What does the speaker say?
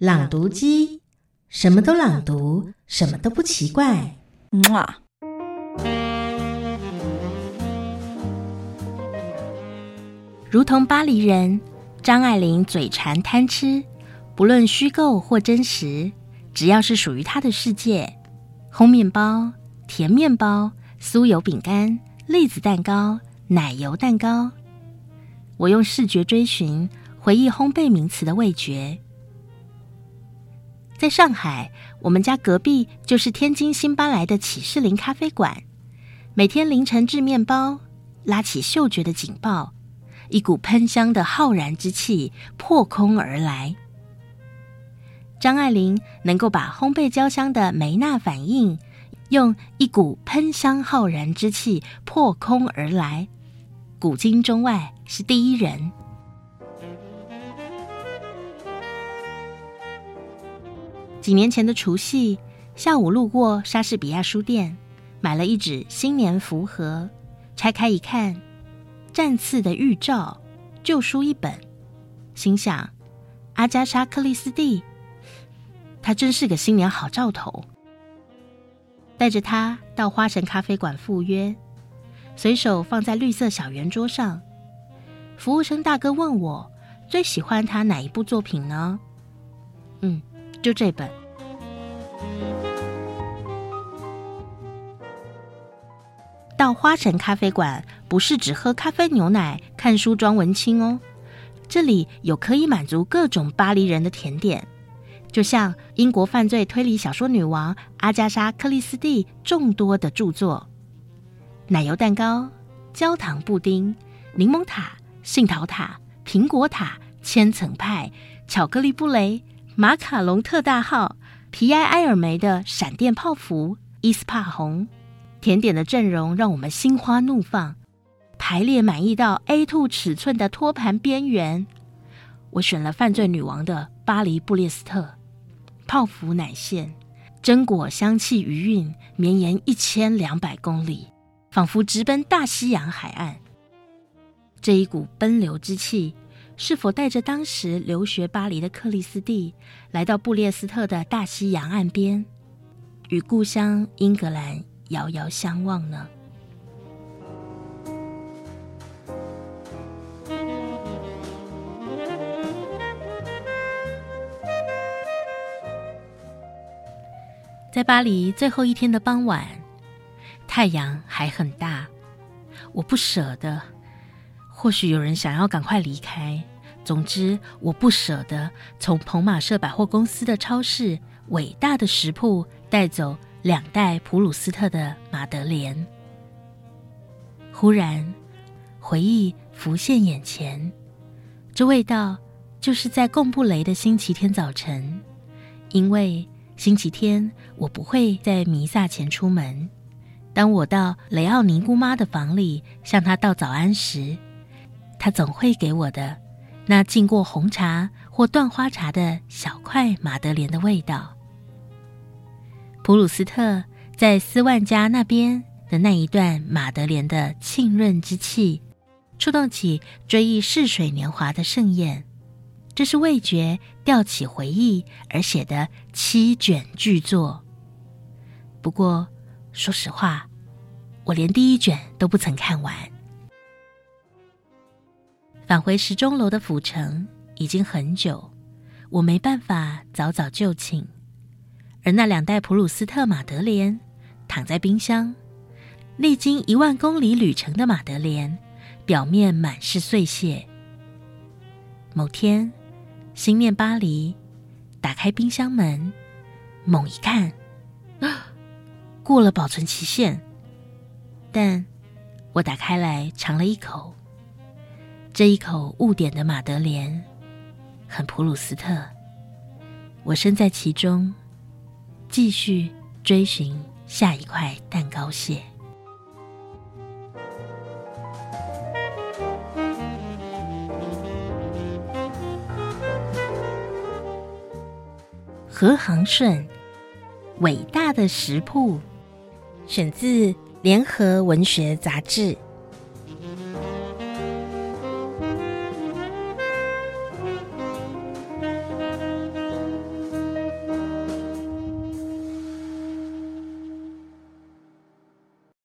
朗读机，什么都朗读，什么都不奇怪。哇！如同巴黎人，张爱玲嘴馋贪吃，不论虚构或真实，只要是属于她的世界，烘面包、甜面包、酥油饼干、栗子蛋糕、奶油蛋糕，我用视觉追寻，回忆烘焙名词的味觉。在上海，我们家隔壁就是天津新搬来的启士林咖啡馆，每天凌晨制面包，拉起嗅觉的警报。一股喷香的浩然之气破空而来。张爱玲能够把烘焙焦香的梅纳反应，用一股喷香浩然之气破空而来，古今中外是第一人。几年前的除夕下午，路过莎士比亚书店，买了一纸新年福盒，拆开一看。战次的预兆，旧书一本，心想阿加莎·克里斯蒂，她真是个新年好兆头。带着她到花神咖啡馆赴约，随手放在绿色小圆桌上。服务生大哥问我最喜欢他哪一部作品呢？嗯，就这本。到花城咖啡馆不是只喝咖啡牛奶、看书装文青哦，这里有可以满足各种巴黎人的甜点，就像英国犯罪推理小说女王阿加莎·克里斯蒂众多的著作：奶油蛋糕、焦糖布丁、柠檬塔、杏桃塔、苹果塔、千层派、巧克力布雷、马卡龙特大号、皮埃埃尔梅的闪电泡芙、伊斯帕红。甜点的阵容让我们心花怒放，排列满意到 A2 尺寸的托盘边缘。我选了犯罪女王的巴黎布列斯特泡芙奶馅，榛果香气余韵绵延一千两百公里，仿佛直奔大西洋海岸。这一股奔流之气，是否带着当时留学巴黎的克里斯蒂来到布列斯特的大西洋岸边，与故乡英格兰遥遥相望呢。在巴黎最后一天的傍晚，太阳还很大，我不舍得。或许有人想要赶快离开，总之我不舍得从彭马舍百货公司的超市伟大的食铺带走。两袋普鲁斯特的玛德莲，忽然回忆浮现眼前，这味道就是在贡布雷的星期天早晨，因为星期天我不会在弥撒前出门。当我到雷奥尼姑妈的房里向她道早安时，她总会给我的那浸过红茶或断花茶的小块玛德莲的味道。普鲁斯特在斯万家那边的那一段玛德莲的沁润之气，触动起追忆逝水年华的盛宴。这是味觉吊起回忆而写的七卷巨作。不过，说实话，我连第一卷都不曾看完。返回时钟楼的府城已经很久，我没办法早早就寝。而那两袋普鲁斯特马德莲躺在冰箱，历经一万公里旅程的马德莲，表面满是碎屑。某天，心念巴黎，打开冰箱门，猛一看，啊，过了保存期限。但我打开来尝了一口，这一口误点的玛德莲，很普鲁斯特，我身在其中。继续追寻下一块蛋糕屑。何航顺，伟大的食谱，选自《联合文学杂志》。